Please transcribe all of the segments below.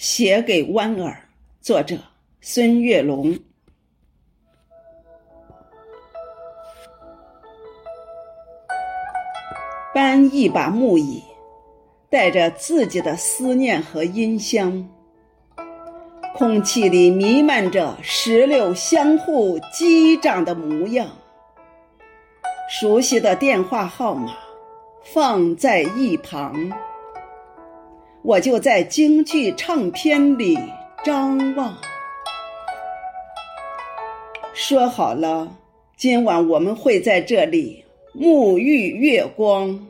写给弯儿，作者孙月龙。搬一把木椅，带着自己的思念和音箱，空气里弥漫着石榴相互击掌的模样。熟悉的电话号码放在一旁。我就在京剧唱片里张望，说好了，今晚我们会在这里沐浴月光。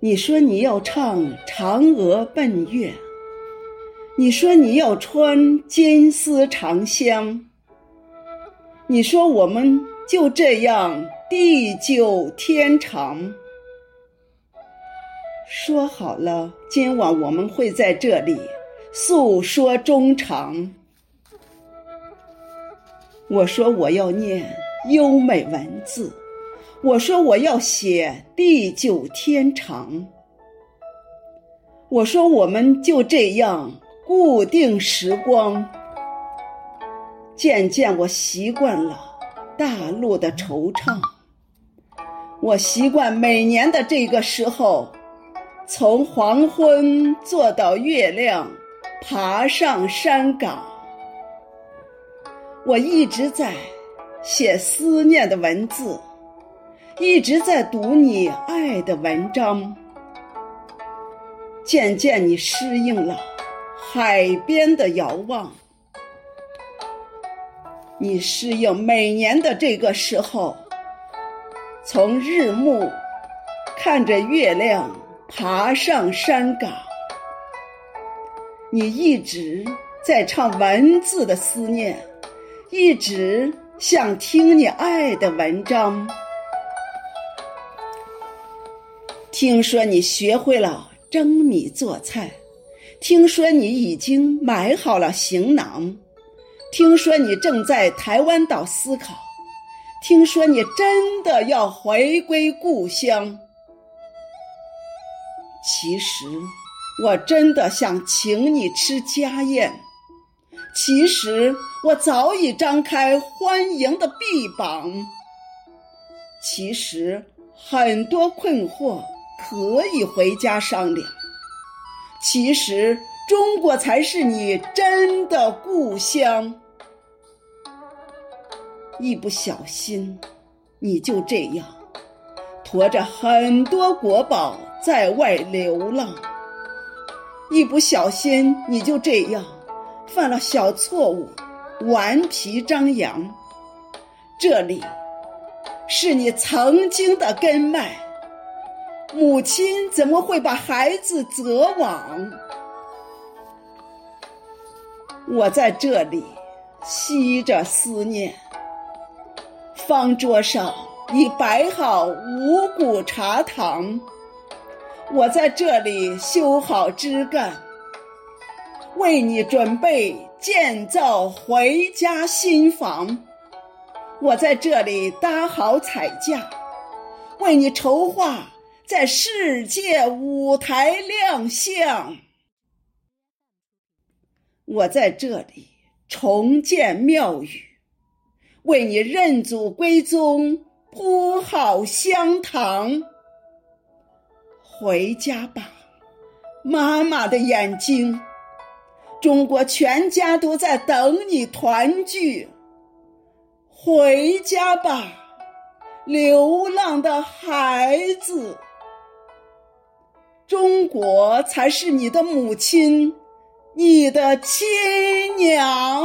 你说你要唱《嫦娥奔月》，你说你要穿金丝长香，你说我们就这样地久天长。说好了，今晚我们会在这里诉说衷肠。我说我要念优美文字，我说我要写地久天长。我说我们就这样固定时光。渐渐我习惯了大陆的惆怅，我习惯每年的这个时候。从黄昏坐到月亮，爬上山岗。我一直在写思念的文字，一直在读你爱的文章。渐渐你适应了海边的遥望，你适应每年的这个时候，从日暮看着月亮。爬上山岗，你一直在唱文字的思念，一直想听你爱的文章。听说你学会了蒸米做菜，听说你已经买好了行囊，听说你正在台湾岛思考，听说你真的要回归故乡。其实，我真的想请你吃家宴。其实，我早已张开欢迎的臂膀。其实，很多困惑可以回家商量。其实，中国才是你真的故乡。一不小心，你就这样驮着很多国宝。在外流浪，一不小心你就这样犯了小错误，顽皮张扬。这里是你曾经的根脉，母亲怎么会把孩子责往？我在这里吸着思念，方桌上已摆好五谷茶糖。我在这里修好枝干，为你准备建造回家新房。我在这里搭好彩架，为你筹划在世界舞台亮相。我在这里重建庙宇，为你认祖归宗铺好香堂。回家吧，妈妈的眼睛，中国全家都在等你团聚。回家吧，流浪的孩子，中国才是你的母亲，你的亲娘。